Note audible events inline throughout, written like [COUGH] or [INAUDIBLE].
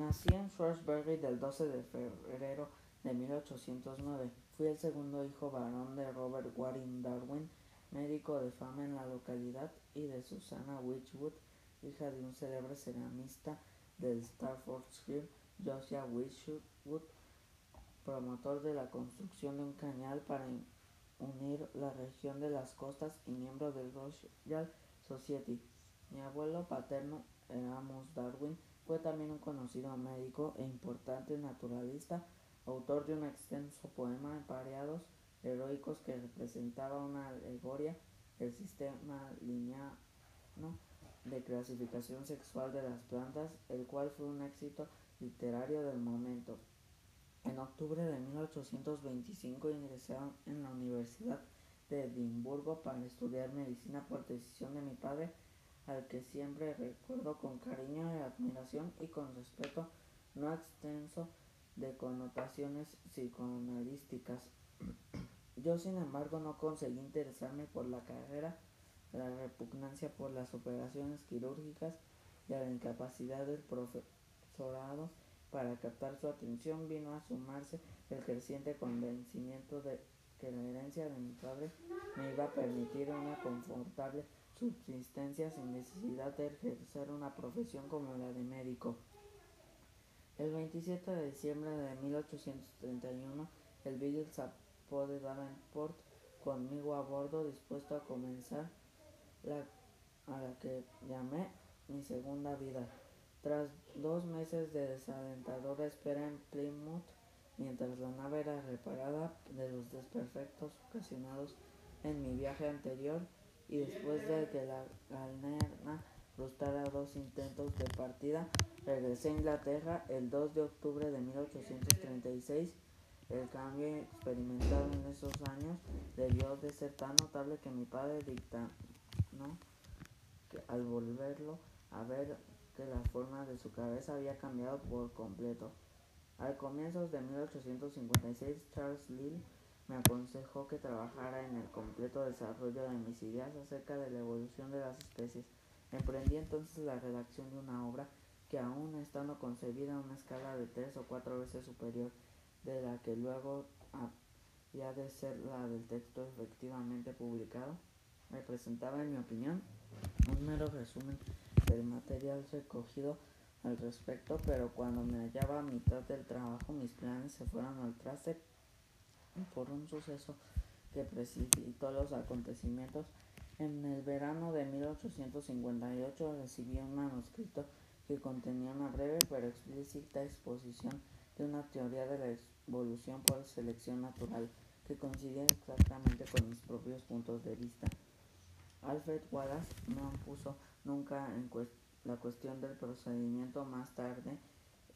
Nací en Shrewsbury del 12 de febrero de 1809. Fui el segundo hijo varón de Robert Waring Darwin, médico de fama en la localidad, y de Susana Witchwood, hija de un célebre ceramista del Staffordshire, Josiah Witchwood, promotor de la construcción de un cañal para unir la región de las costas y miembro del Royal Society. Mi abuelo paterno, Amos Darwin, fue también un conocido médico e importante naturalista, autor de un extenso poema Empareados heroicos que representaba una alegoria del sistema lineal de clasificación sexual de las plantas, el cual fue un éxito literario del momento. En octubre de 1825 ingresé en la Universidad de Edimburgo para estudiar medicina por decisión de mi padre, al que siempre recuerdo con cariño y admiración y con respeto no extenso de connotaciones psicoanalísticas. [CLEARS THROAT] Yo, sin embargo, no conseguí interesarme por la carrera, la repugnancia por las operaciones quirúrgicas y la incapacidad del profesorado para captar su atención vino a sumarse el creciente convencimiento de que la herencia de mi padre me iba a permitir una confortable subsistencia sin necesidad de ejercer una profesión como la de médico. El 27 de diciembre de 1831, el Beagle de Davenport conmigo a bordo, dispuesto a comenzar a la que llamé mi segunda vida. Tras dos meses de desalentadora espera en Plymouth, mientras la nave era reparada de los desperfectos ocasionados en mi viaje anterior y después de que la galera frustrara dos intentos de partida, regresé a Inglaterra el 2 de octubre de 1836 el cambio experimentado en esos años debió de ser tan notable que mi padre ¿no? que al volverlo a ver que la forma de su cabeza había cambiado por completo. Al comienzos de 1856, Charles Lill me aconsejó que trabajara en el completo desarrollo de mis ideas acerca de la evolución de las especies. Emprendí entonces la redacción de una obra que aún estando concebida a una escala de tres o cuatro veces superior de la que luego había de ser la del texto efectivamente publicado, me presentaba, en mi opinión, un mero resumen del material recogido al respecto, pero cuando me hallaba a mitad del trabajo mis planes se fueron al traste por un suceso que precipitó los acontecimientos. En el verano de 1858 recibí un manuscrito que contenía una breve pero explícita exposición de una teoría de la evolución por selección natural que coincidía exactamente con mis propios puntos de vista. Alfred Wallace no puso nunca en la cuestión del procedimiento más tarde,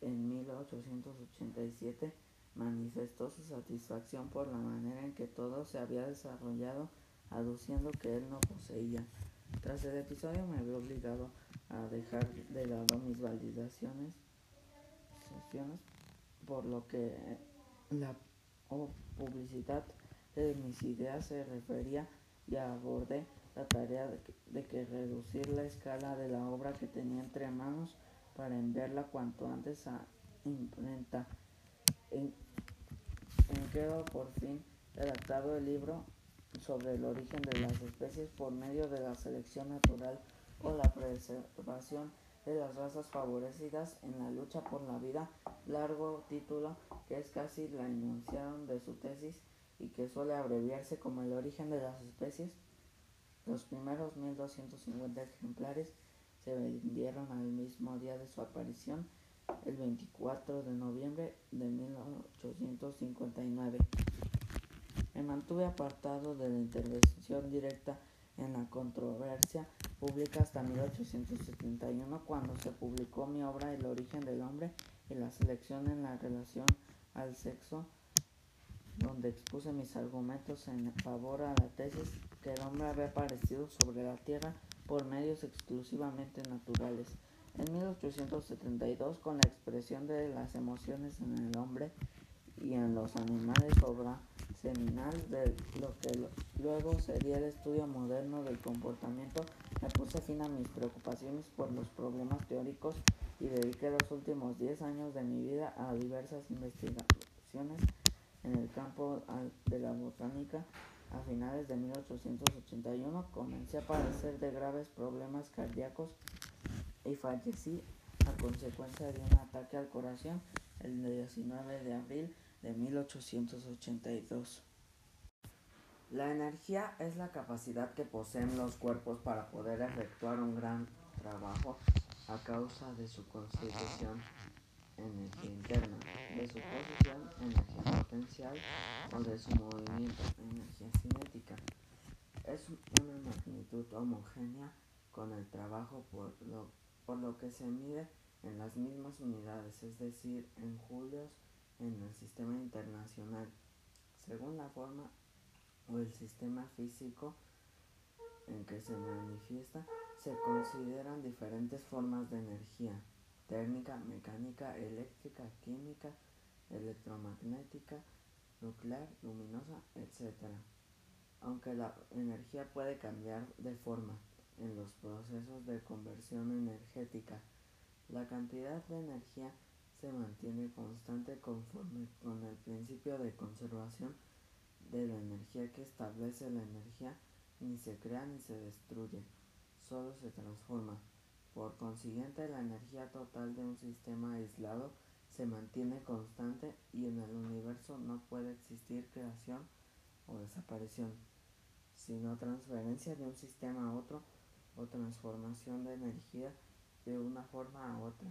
en 1887, manifestó su satisfacción por la manera en que todo se había desarrollado, aduciendo que él no poseía. Tras el episodio me había obligado a dejar de lado mis validaciones por lo que la publicidad de mis ideas se refería y abordé la tarea de que, reducir la escala de la obra que tenía entre manos para enviarla cuanto antes a imprenta. En, quedó por fin redactado el libro sobre el origen de las especies por medio de la selección natural o la preservación de las razas favorecidas en la lucha por la vida, largo título que es casi la enunciación de su tesis y que suele abreviarse como el origen de las especies. Los primeros 1250 ejemplares se vendieron al mismo día de su aparición, el 24 de noviembre de 1859. Me mantuve apartado de la intervención directa en la controversia pública hasta 1871 cuando se publicó mi obra El origen del hombre y la selección en la relación al sexo donde expuse mis argumentos en favor a la tesis que el hombre había aparecido sobre la Tierra por medios exclusivamente naturales. En 1872, con la expresión de las emociones en el hombre y en los animales, obra seminal de lo que luego sería el estudio moderno del comportamiento, me puse fin a mis preocupaciones por los problemas teóricos y dediqué los últimos 10 años de mi vida a diversas investigaciones en el campo de la botánica. A finales de 1881 comencé a padecer de graves problemas cardíacos y fallecí a consecuencia de un ataque al corazón el 19 de abril de 1882. La energía es la capacidad que poseen los cuerpos para poder efectuar un gran trabajo a causa de su constitución energía interna, de su posición energía potencial o de su movimiento energía cinética. Es una magnitud homogénea con el trabajo por lo, por lo que se mide en las mismas unidades, es decir, en julios en el sistema internacional, según la forma o el sistema físico en que se manifiesta, se consideran diferentes formas de energía, térmica, mecánica, eléctrica, química, electromagnética, nuclear, luminosa, etc. Aunque la energía puede cambiar de forma en los procesos de conversión energética, la cantidad de energía se mantiene constante conforme con el principio de conservación de la energía que establece la energía ni se crea ni se destruye, solo se transforma. Por consiguiente, la energía total de un sistema aislado se mantiene constante y en el universo no puede existir creación o desaparición, sino transferencia de un sistema a otro o transformación de energía de una forma a otra.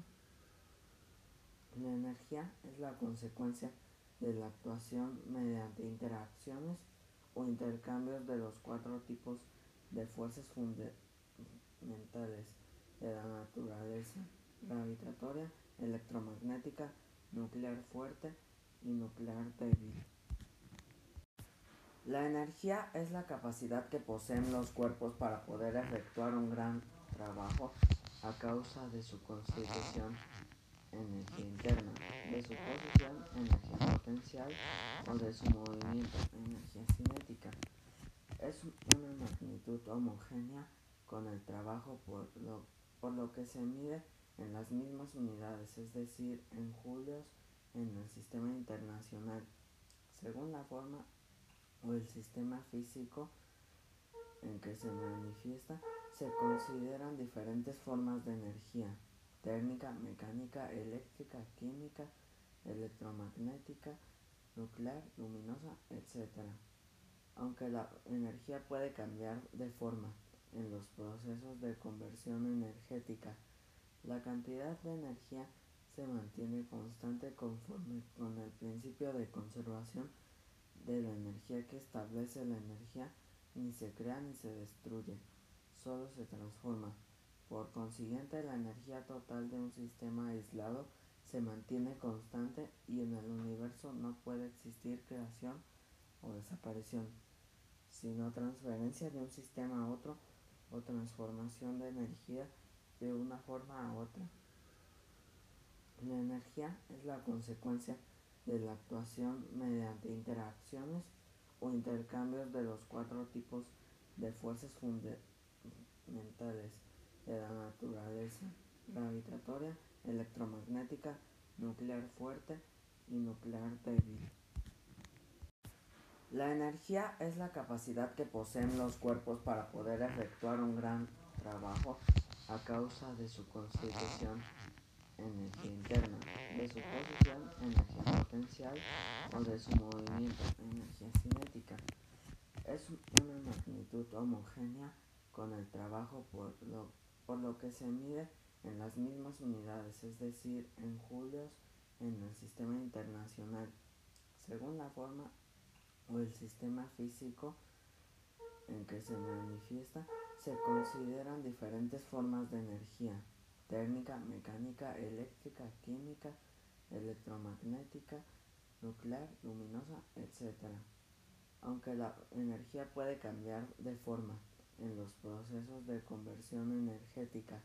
La energía es la consecuencia de la actuación mediante interacciones o intercambios de los cuatro tipos de fuerzas fundamentales de la naturaleza, gravitatoria, electromagnética, nuclear fuerte y nuclear débil. La energía es la capacidad que poseen los cuerpos para poder efectuar un gran trabajo a causa de su constitución energía interna, de su posición energía potencial o de su movimiento energía cinética. Es una magnitud homogénea con el trabajo por lo, por lo que se mide en las mismas unidades, es decir, en julios en el sistema internacional, según la forma o el sistema físico en que se manifiesta, se consideran diferentes formas de energía, térmica, mecánica, eléctrica, química, electromagnética, nuclear, luminosa, etc. Aunque la energía puede cambiar de forma en los procesos de conversión energética, la cantidad de energía se mantiene constante conforme con el principio de conservación de la energía que establece la energía ni se crea ni se destruye, solo se transforma. Por consiguiente, la energía total de un sistema aislado se mantiene constante y en el universo no puede existir creación o desaparición, sino transferencia de un sistema a otro o transformación de energía de una forma a otra. La energía es la consecuencia de la actuación mediante interacciones o intercambios de los cuatro tipos de fuerzas fundamentales de la naturaleza, gravitatoria, electromagnética, nuclear fuerte y nuclear débil. La energía es la capacidad que poseen los cuerpos para poder efectuar un gran trabajo a causa de su constitución energía interna, de su posición energía potencial o de su movimiento energía cinética. Es una magnitud homogénea con el trabajo por lo, por lo que se mide en las mismas unidades, es decir, en julios en el sistema internacional, según la forma o el sistema físico en que se manifiesta, se consideran diferentes formas de energía, térmica, mecánica, eléctrica, química, electromagnética, nuclear, luminosa, etc. Aunque la energía puede cambiar de forma en los procesos de conversión energética,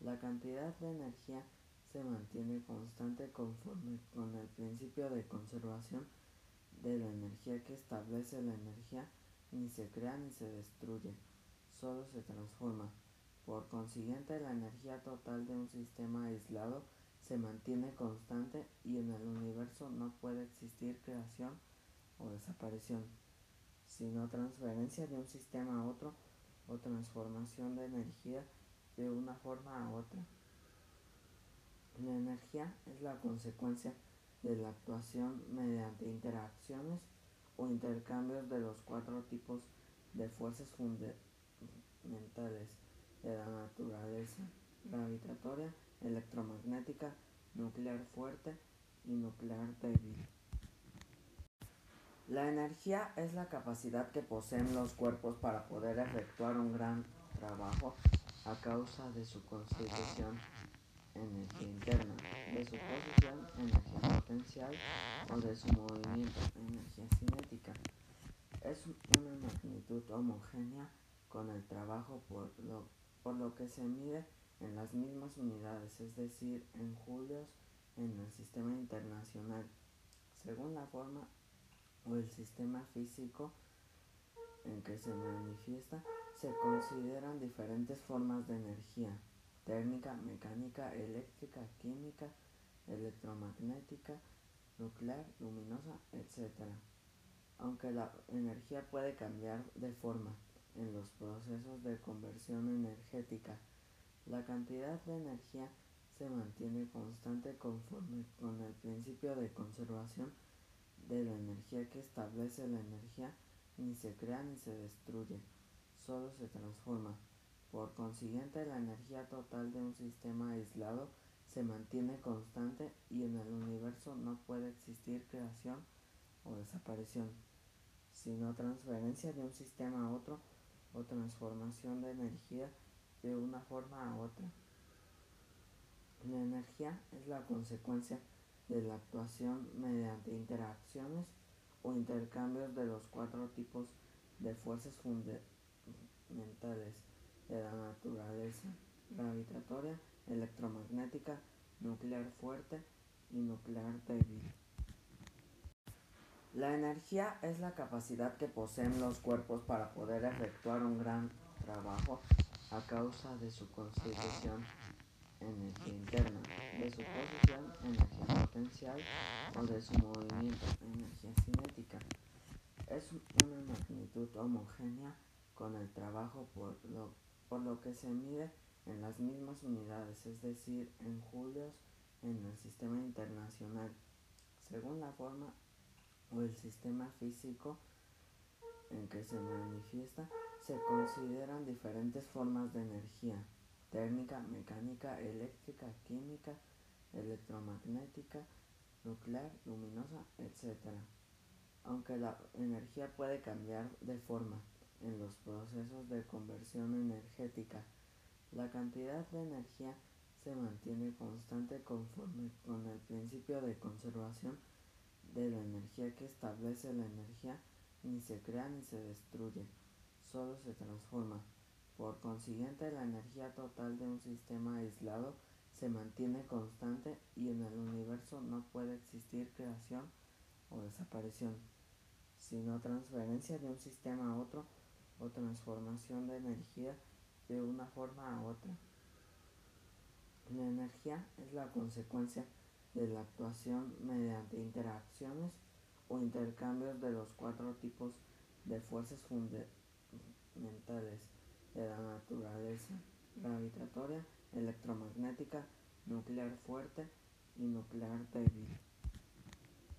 la cantidad de energía se mantiene constante conforme con el principio de conservación de la energía que establece la energía ni se crea ni se destruye, solo se transforma. Por consiguiente, la energía total de un sistema aislado se mantiene constante y en el universo no puede existir creación o desaparición, sino transferencia de un sistema a otro o transformación de energía de una forma a otra. La energía es la consecuencia de la actuación mediante interacciones o intercambios de los cuatro tipos de fuerzas fundamentales de la naturaleza, gravitatoria, electromagnética, nuclear fuerte y nuclear débil. La energía es la capacidad que poseen los cuerpos para poder efectuar un gran trabajo a causa de su constitución energía interna, de su posición energía potencial o de su movimiento energía cinética. Es una magnitud homogénea con el trabajo por lo, por lo que se mide en las mismas unidades, es decir, en julios en el sistema internacional. Según la forma o el sistema físico en que se manifiesta, se consideran diferentes formas de energía, térmica, mecánica, eléctrica, química, electromagnética, nuclear, luminosa, etc. Aunque la energía puede cambiar de forma en los procesos de conversión energética, la cantidad de energía se mantiene constante conforme con el principio de conservación de la energía que establece la energía ni se crea ni se destruye, solo se transforma. Por consiguiente, la energía total de un sistema aislado se mantiene constante y en el universo no puede existir creación o desaparición, sino transferencia de un sistema a otro o transformación de energía de una forma a otra. La energía es la consecuencia de la actuación mediante interacciones o intercambios de los cuatro tipos de fuerzas fundamentales de la naturaleza, gravitatoria, electromagnética, nuclear fuerte y nuclear débil. La energía es la capacidad que poseen los cuerpos para poder efectuar un gran trabajo a causa de su constitución energía interna, de su posición energía potencial o de su movimiento energía cinética. Es una magnitud homogénea con el trabajo por lo, por lo que se mide en las mismas unidades, es decir, en julios en el sistema internacional. Según la forma o el sistema físico en que se manifiesta, se consideran diferentes formas de energía, térmica, mecánica, eléctrica, química, electromagnética, nuclear, luminosa, etc. Aunque la energía puede cambiar de forma en los procesos de conversión energética, la cantidad de energía se mantiene constante conforme con el principio de conservación de la energía que establece la energía ni se crea ni se destruye, solo se transforma. Por consiguiente, la energía total de un sistema aislado se mantiene constante y en el universo no puede existir creación o desaparición, sino transferencia de un sistema a otro o transformación de energía de una forma a otra. La energía es la consecuencia de la actuación mediante interacciones o intercambios de los cuatro tipos de fuerzas fundamentales de la naturaleza, gravitatoria, electromagnética, nuclear fuerte y nuclear débil.